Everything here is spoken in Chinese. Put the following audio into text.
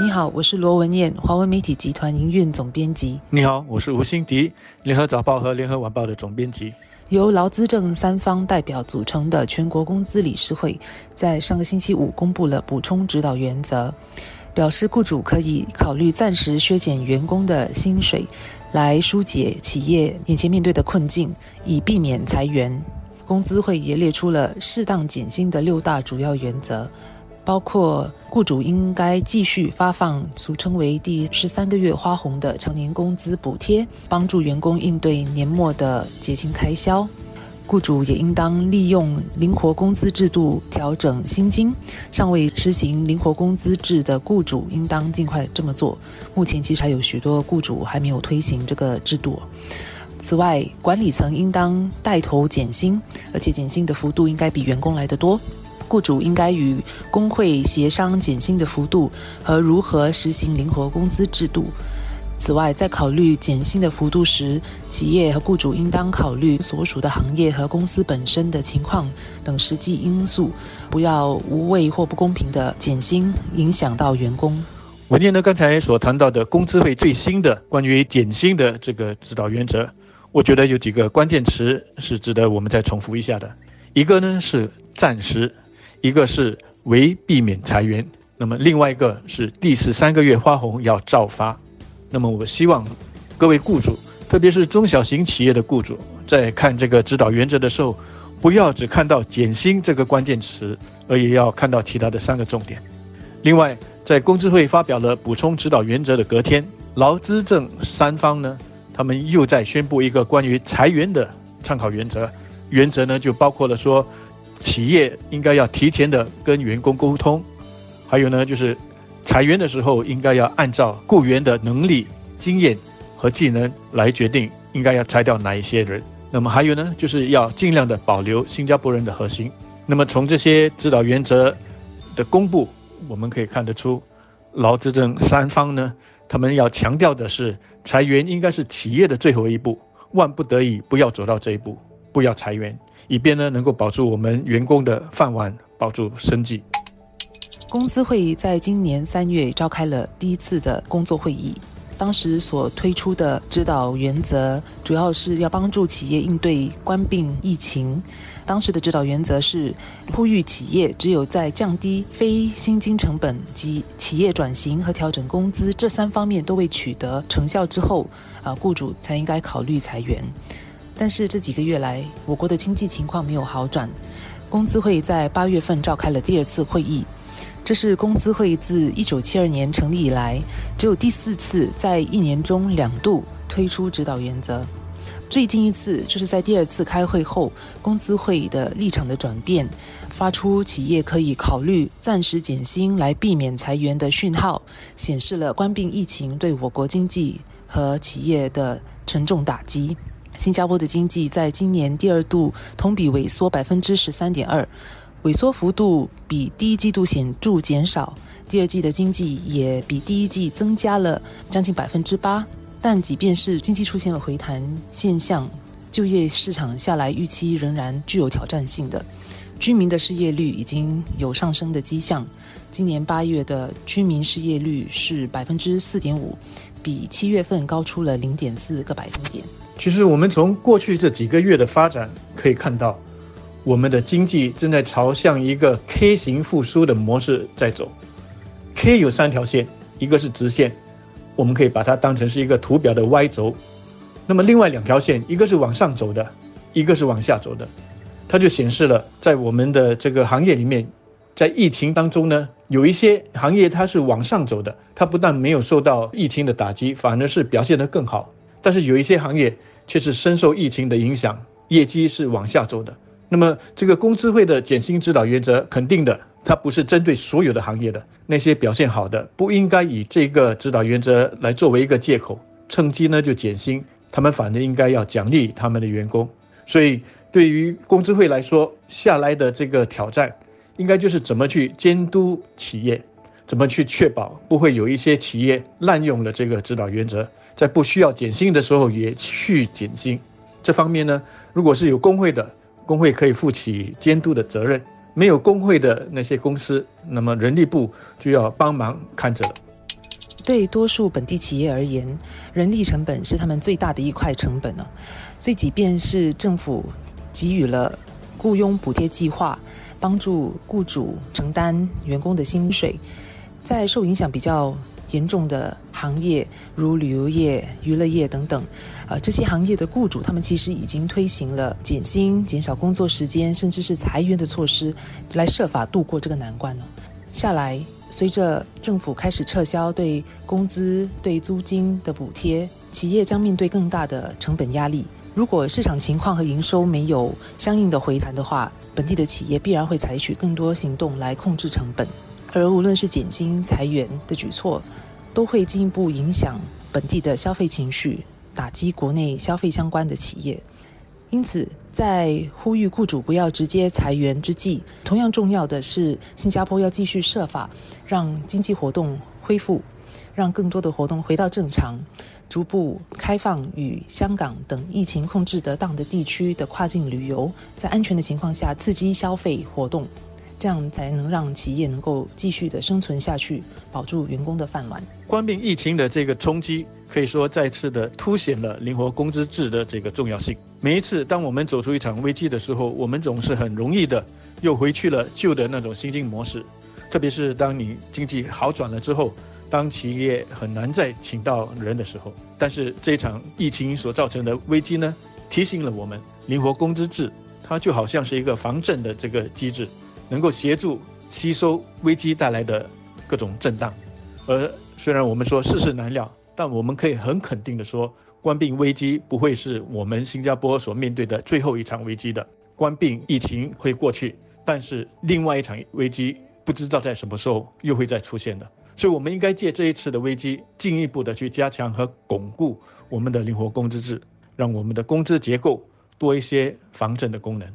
你好，我是罗文燕，华文媒体集团营运总编辑。你好，我是吴欣迪，联合早报和联合晚报的总编辑。由劳资政三方代表组成的全国工资理事会，在上个星期五公布了补充指导原则，表示雇主可以考虑暂时削减员工的薪水，来疏解企业眼前面对的困境，以避免裁员。工资会也列出了适当减薪的六大主要原则。包括雇主应该继续发放俗称为第十三个月花红的常年工资补贴，帮助员工应对年末的节庆开销。雇主也应当利用灵活工资制度调整薪金。尚未实行灵活工资制的雇主，应当尽快这么做。目前其实还有许多雇主还没有推行这个制度。此外，管理层应当带头减薪，而且减薪的幅度应该比员工来得多。雇主应该与工会协商减薪的幅度和如何实行灵活工资制度。此外，在考虑减薪的幅度时，企业和雇主应当考虑所属的行业和公司本身的情况等实际因素，不要无谓或不公平的减薪，影响到员工。文件呢，刚才所谈到的工资会最新的关于减薪的这个指导原则，我觉得有几个关键词是值得我们再重复一下的。一个呢是暂时。一个是为避免裁员，那么另外一个是第十三个月花红要照发。那么我希望各位雇主，特别是中小型企业的雇主，在看这个指导原则的时候，不要只看到减薪这个关键词，而也要看到其他的三个重点。另外，在工资会发表了补充指导原则的隔天，劳资政三方呢，他们又在宣布一个关于裁员的参考原则。原则呢，就包括了说。企业应该要提前的跟员工沟通，还有呢，就是裁员的时候应该要按照雇员的能力、经验和技能来决定应该要裁掉哪一些人。那么还有呢，就是要尽量的保留新加坡人的核心。那么从这些指导原则的公布，我们可以看得出，劳资政三方呢，他们要强调的是，裁员应该是企业的最后一步，万不得已不要走到这一步，不要裁员。以便呢，能够保住我们员工的饭碗，保住生计。公司会议在今年三月召开了第一次的工作会议，当时所推出的指导原则，主要是要帮助企业应对关病疫情。当时的指导原则是呼吁企业，只有在降低非薪金成本及企业转型和调整工资这三方面都未取得成效之后，啊，雇主才应该考虑裁员。但是这几个月来，我国的经济情况没有好转。工资会在八月份召开了第二次会议，这是工资会自一九七二年成立以来，只有第四次在一年中两度推出指导原则。最近一次就是在第二次开会后，工资会的立场的转变，发出企业可以考虑暂时减薪来避免裁员的讯号，显示了关病疫情对我国经济和企业的沉重打击。新加坡的经济在今年第二度同比萎缩百分之十三点二，萎缩幅度比第一季度显著减少。第二季的经济也比第一季增加了将近百分之八。但即便是经济出现了回弹现象，就业市场下来预期仍然具有挑战性的。居民的失业率已经有上升的迹象，今年八月的居民失业率是百分之四点五，比七月份高出了零点四个百分点。其实我们从过去这几个月的发展可以看到，我们的经济正在朝向一个 K 型复苏的模式在走。K 有三条线，一个是直线，我们可以把它当成是一个图表的 Y 轴。那么另外两条线，一个是往上走的，一个是往下走的。它就显示了在我们的这个行业里面，在疫情当中呢，有一些行业它是往上走的，它不但没有受到疫情的打击，反而是表现得更好。但是有一些行业却是深受疫情的影响，业绩是往下走的。那么这个工资会的减薪指导原则肯定的，它不是针对所有的行业的。那些表现好的不应该以这个指导原则来作为一个借口，趁机呢就减薪。他们反正应该要奖励他们的员工。所以对于工资会来说，下来的这个挑战，应该就是怎么去监督企业，怎么去确保不会有一些企业滥用了这个指导原则。在不需要减薪的时候也去减薪，这方面呢，如果是有工会的，工会可以负起监督的责任。没有工会的那些公司，那么人力部就要帮忙看着了。对多数本地企业而言，人力成本是他们最大的一块成本呢。所以，即便是政府给予了雇佣补贴计划，帮助雇主承担员工的薪水，在受影响比较严重的行业，如旅游业、娱乐业等等，呃，这些行业的雇主他们其实已经推行了减薪、减少工作时间，甚至是裁员的措施，来设法度过这个难关了。下来。随着政府开始撤销对工资、对租金的补贴，企业将面对更大的成本压力。如果市场情况和营收没有相应的回弹的话，本地的企业必然会采取更多行动来控制成本。而无论是减薪、裁员的举措，都会进一步影响本地的消费情绪，打击国内消费相关的企业。因此，在呼吁雇主不要直接裁员之际，同样重要的是，新加坡要继续设法让经济活动恢复，让更多的活动回到正常，逐步开放与香港等疫情控制得当的地区的跨境旅游，在安全的情况下刺激消费活动。这样才能让企业能够继续的生存下去，保住员工的饭碗。关闭疫情的这个冲击，可以说再次的凸显了灵活工资制的这个重要性。每一次当我们走出一场危机的时候，我们总是很容易的又回去了旧的那种经模式。特别是当你经济好转了之后，当企业很难再请到人的时候。但是这场疫情所造成的危机呢，提醒了我们，灵活工资制它就好像是一个防震的这个机制。能够协助吸收危机带来的各种震荡，而虽然我们说世事难料，但我们可以很肯定的说，关闭危机不会是我们新加坡所面对的最后一场危机的。关闭疫情会过去，但是另外一场危机不知道在什么时候又会再出现的。所以，我们应该借这一次的危机，进一步的去加强和巩固我们的灵活工资制，让我们的工资结构多一些防震的功能。